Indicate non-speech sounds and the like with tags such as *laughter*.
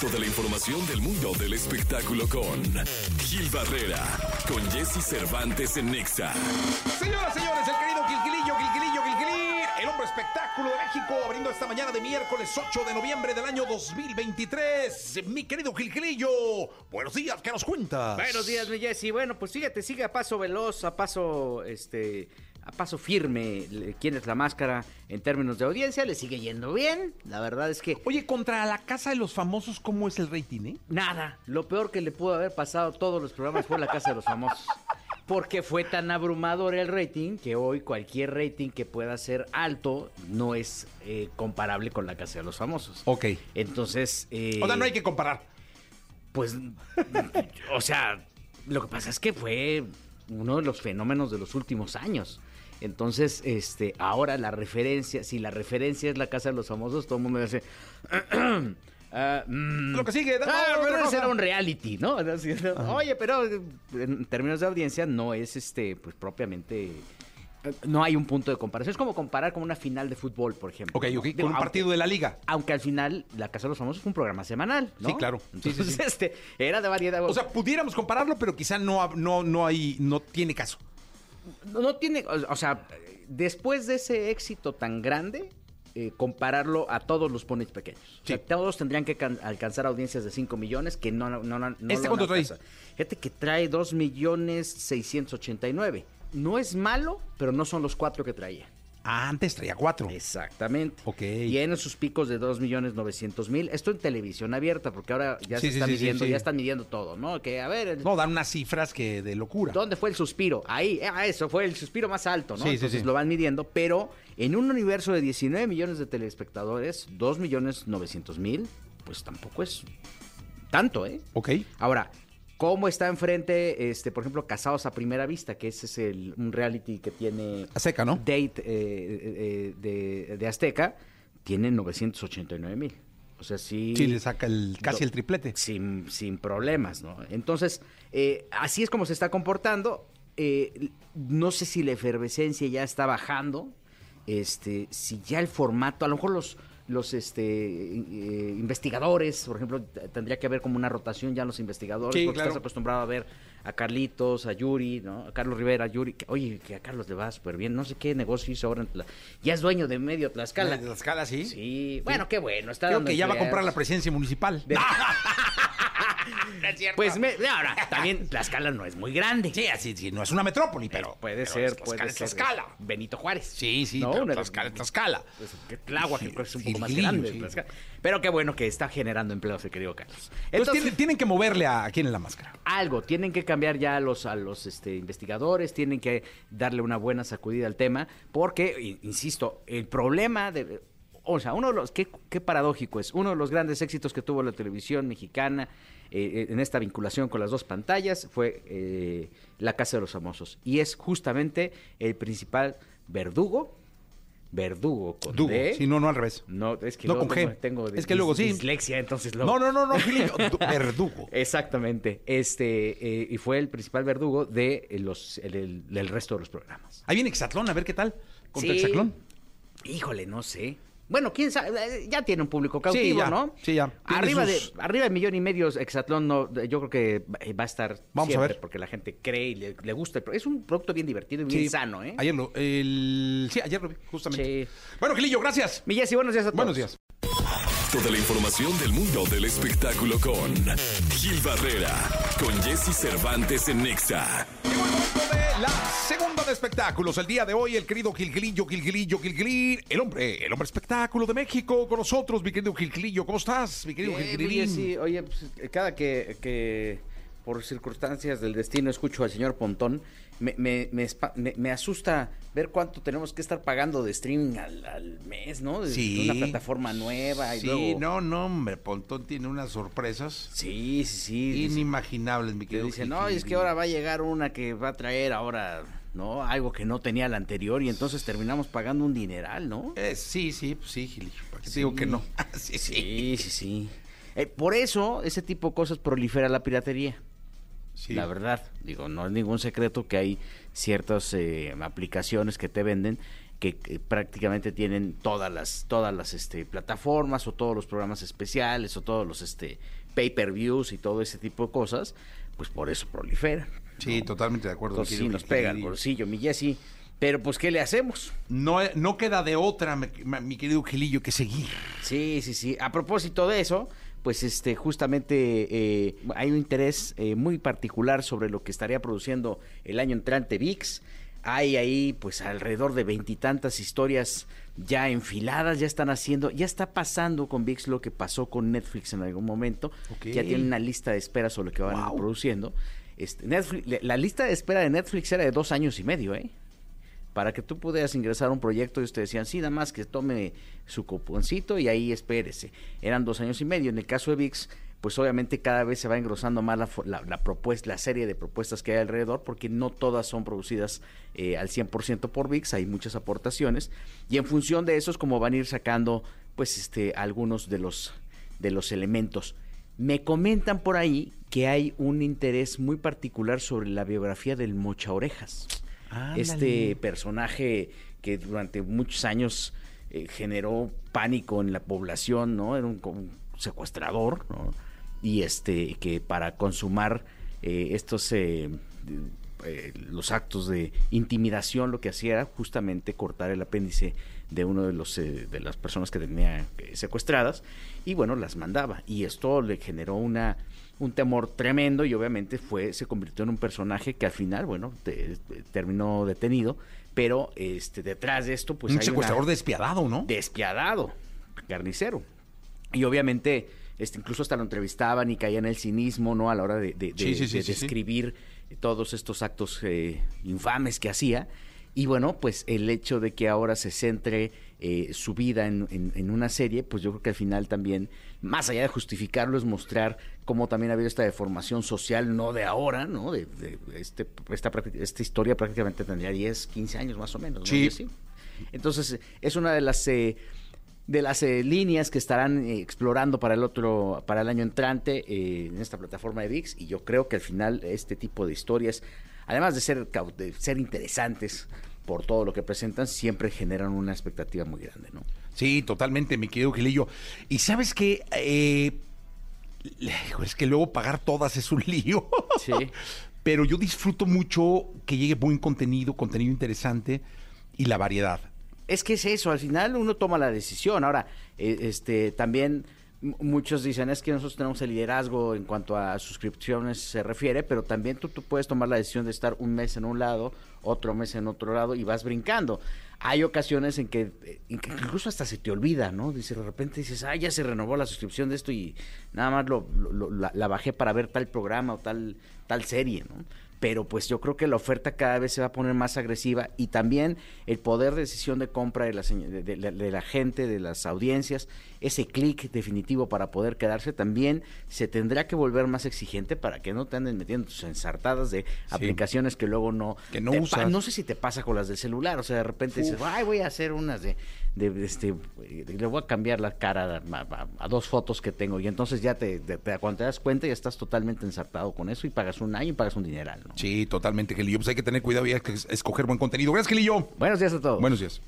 Toda la información del mundo del espectáculo con Gil Barrera, con Jesse Cervantes en Nexa. Señoras, señores, el querido Gilgilillo, Gilgilillo, Gilgilín, el hombre espectáculo de México, abriendo esta mañana de miércoles 8 de noviembre del año 2023. Mi querido Gilgilillo, buenos días, ¿qué nos cuentas? Buenos días, mi Jessy. Bueno, pues fíjate, sigue a paso veloz, a paso, este, a paso firme. ¿Quién es la máscara en términos de audiencia? Le sigue yendo bien. La verdad es que Oye, contra la casa de los famosos, ¿cómo es el rating, eh? nada. Lo peor que le pudo haber pasado a todos los programas fue la casa de los famosos. Porque fue tan abrumador el rating que hoy cualquier rating que pueda ser alto no es eh, comparable con la casa de los famosos. Ok. Entonces, eh, O sea, no hay que comparar. Pues, o sea, lo que pasa es que fue uno de los fenómenos de los últimos años. Entonces, este, ahora la referencia, si la referencia es la casa de los famosos, todo el mundo dice, *clears throat* ah, mm, Lo que sigue, dame ah, un reality, ¿no? Así, ¿no? Oye, pero en términos de audiencia no es, este, pues propiamente, eh, no hay un punto de comparación. Es como comparar con una final de fútbol, por ejemplo. Ok, ok, Digo, con un aunque- partido de la liga. aunque al final La Casa de los Famosos fue un programa semanal, ¿no? Sí, claro. Sí, sí, Entonces, sí. este, era de variedad. O sea, pudiéramos compararlo, pero quizá no, no, no hay, no tiene caso. No, tiene, o, sea, después de ese éxito tan grande, eh, compararlo a todos los ponis pequeños. O sea, Sí. todos tendrían que can- alcanzar audiencias de 5 millones, que no, no, no, no ¿Este cuánto trae? Fíjate que trae 2 millones 689. No es malo, pero no son los cuatro que traía. Ah, antes traía cuatro. Exactamente. Ok. Tiene sus picos de 2 millones 900 mil. Esto en televisión abierta, porque ahora ya Sí, se sí, está sí, midiendo, ya están midiendo todo, ¿no? Que a ver, el- No, dan unas cifras que de locura. ¿Dónde fue el suspiro? Ahí, ah, eso fue el suspiro más alto, ¿no? Sí, sí, Entonces lo van midiendo, pero en un universo de 19 millones de telespectadores, 2 millones 900 mil, pues tampoco es tanto, ¿eh? Ok. Ahora, ¿cómo está enfrente, este, por ejemplo, Casados a Primera Vista, que ese es el, un reality que tiene Azteca, ¿no? Date eh, eh, de, de Azteca? Tiene 989 mil. O sea, sí. Sí, le saca el, casi el triplete. Sin, sin problemas, ¿no? Entonces, eh, así es como se está comportando. Eh, no sé si la efervescencia ya está bajando. Este, si ya el formato, a lo mejor los, los este, eh, investigadores, por ejemplo, tendría que haber como una rotación ya en los investigadores, Sí, porque claro. estás acostumbrado a ver a Carlitos, a Yuri, ¿no? A Carlos Rivera, a Yuri. que- oye, que a Carlos le va súper bien. No sé qué negocio hizo ahora. en Tla- ya es dueño de medio Tlaxcala. De Tlaxcala, sí. Sí, bueno, qué bueno. Está Creo dando que ya va a comprar la presidencia municipal. De- *laughs* *laughs* Pues me- ahora, también Tlaxcala no es muy grande. Sí, así, sí, no es una metrópoli, pero. puede pero ser, es puede Tlaxcala, ser. Tlaxcala. Benito Juárez. Sí, sí, ¿no? pero Tlaxcala es Tlaxcala. pues, que Tláhuac, es un poco más grande. sí. Tlaxcala. Pero qué bueno que está generando empleos, querido Carlos. Entonces, Entonces, tienen, tienen que moverle a, a quién en la máscara. algo, tienen que cambiar ya a los, a los este, investigadores, tienen que darle una buena sacudida al tema, porque, insisto, el problema de... O sea, uno de los, qué, qué paradójico es, uno de los grandes éxitos que tuvo la televisión mexicana eh, en esta vinculación con las dos pantallas fue eh, La Casa de los Famosos. Y es justamente el principal verdugo, verdugo con Dugo. D. Sí, no, no al revés. No, es que No luego con tengo, G. tengo Es que luego sí. dislexia, entonces luego... No, no, no, no, *laughs* Verdugo. Exactamente. Este, eh, y fue el principal verdugo de eh, los, el- el- del resto de los programas. Ahí viene Exatlón, a ver qué tal. Contra Sí. Exatlón. Híjole, no sé. Bueno, quién sabe, eh, ya tiene un público cautivo, ya, ¿no? sí, ya. Tiene Arriba sus- de arriba de millón y medio Exatlón no, yo creo que va- va a estar Vamos a siempre ver. porque la gente cree y le, le gusta. el Es un producto bien divertido y bien Sí. sano, ¿eh? Ayer lo, el, sí, ayer lo vi, justamente. Sí. Bueno, Gilillo, gracias. Mi Jessy, buenos días a todos. Buenos días. Toda la información del mundo del espectáculo con Gil Barrera, con Jesse Cervantes en Nexa. La segunda de espectáculos. El día de hoy, el querido Gilgilillo, Gilgilillo, Gilgilín, el hombre, el hombre espectáculo de México con nosotros, mi querido Gilgilillo. ¿Cómo estás, mi querido mi Gilgilín? Jessy. Oye, pues, cada que, que por circunstancias del destino escucho al señor Pontón, me, me, me, me- me asusta ver cuánto tenemos que estar pagando de streaming al, al mes, ¿no? De Sí. una plataforma nueva y Sí, luego... no, no, hombre, Pontón tiene unas sorpresas Sí, sí, sí. dice- inimaginables, mi que querido dicen, no, es que ahora va a llegar una que va a traer ahora, ¿no? Algo que no tenía la anterior y entonces terminamos pagando un dineral, ¿no? Eh, sí, sí, pues sí, Gilillo. ¿Para qué te Sí. digo que no? sí, *laughs* sí. Sí, sí, sí. Eh, por eso ese tipo de cosas prolifera la piratería. Sí. La verdad, digo, no es ningún secreto que hay ciertas eh, aplicaciones que te venden que, que prácticamente tienen todas las todas las este, plataformas o todos los programas especiales o todos los este pay-per-views y todo ese tipo de cosas, pues por eso proliferan. Sí, totalmente de acuerdo. Entonces sí nos pega el bolsillo, mi Jessy. Pero pues, ¿qué le hacemos? No, no queda de otra, mi, mi querido Gilillo, que seguir. Sí, sí, sí. A propósito de eso, pues este, justamente eh, hay un interés eh, muy particular sobre lo que estaría produciendo el año entrante VIX. Hay ahí, pues, alrededor de veintitantas historias ya enfiladas, ya están haciendo, ya está pasando con VIX lo que pasó con Netflix en algún momento. Ya tienen una lista de espera sobre lo que van Wow. produciendo. Este, Netflix, la lista de espera de Netflix era de dos años y medio, ¿eh? Para que tú pudieras ingresar a un proyecto, ellos te decían, sí, nada más que tome su cuponcito y ahí espérese. Eran dos años y medio. En el caso de VIX, pues obviamente cada vez se va engrosando más la, la propuesta, la serie de propuestas que hay alrededor, porque no todas son producidas eh, al 100% por VIX, hay muchas aportaciones, y en función de eso es como van a ir sacando, pues, este, algunos de los, de los elementos. Me comentan por ahí que hay un interés muy particular sobre la biografía del Mocha Orejas este personaje que durante muchos años eh, generó pánico en la población, ¿no? Era un, secuestrador, ¿no? Y este, que para consumar eh, estos, eh, los actos de intimidación, lo que hacía era justamente cortar el apéndice de uno de los eh, de las personas que tenía eh, secuestradas y bueno las mandaba y esto le generó una un temor tremendo y obviamente fue se convirtió en un personaje que al final bueno te- te- terminó detenido pero este detrás de esto pues un hay secuestrador una, despiadado, ¿no? despiadado, carnicero. Y obviamente, este, incluso hasta lo entrevistaban y caía en el cinismo, ¿no? A la hora de, de- de- Sí, sí, sí, de sí, sí. describir todos estos actos eh, infames que hacía. Y bueno, pues el hecho de que ahora se centre eh, su vida en, en- en una serie, pues yo creo que al final también, más allá de justificarlo, es mostrar cómo también ha habido esta deformación social, no de ahora, ¿no? De, de- este, esta, esta historia prácticamente tendría 10, 15 años más o menos, ¿no? Sí. Entonces, es una de las eh, de las eh, líneas que estarán eh, explorando para el otro para el año entrante eh, en esta plataforma de VIX y yo creo que al final este tipo de historias, además de ser de ser interesantes por todo lo que presentan, siempre generan una expectativa muy grande, ¿no? Sí, totalmente, mi querido Gilillo. Y sabes qué, Eh, es que luego pagar todas es un *laughs* lío. Sí. Pero yo disfruto mucho que llegue buen contenido, contenido interesante y la variedad. Es que es eso, al final uno toma la decisión. Ahora, eh, este, también muchos dicen es que nosotros tenemos el liderazgo en cuanto a suscripciones se refiere, pero también tú, tú puedes tomar la decisión de estar un mes en un lado, otro mes en otro lado y vas brincando. Hay ocasiones en que, eh, en que incluso hasta se te olvida, ¿no? Dice, de repente dices, ah, ya se renovó la suscripción de esto y nada más lo, lo- lo- la, la bajé para ver tal programa o tal, tal serie, ¿no? Pero pues yo creo que la oferta cada vez se va a poner más agresiva y también el poder de decisión de compra de la, de, de de la gente, de las audiencias, ese clic definitivo para poder quedarse, también se tendrá que volver más exigente para que no te anden metiendo tus ensartadas de aplicaciones que luego no... Que no usas. no sé si te pasa con las del celular, o sea, de repente dices, ay, voy a hacer unas de, de- de este, eh, le voy a cambiar la cara a, a- a dos fotos que tengo y entonces ya te, te- te- cuando te das cuenta ya estás totalmente ensartado con eso y pagas un año y pagas un dineral, ¿no? Sí, totalmente, Gilillo. Pues hay que tener cuidado y hay que escoger buen contenido. Gracias, Gilillo. Buenos días a todos. Buenos días.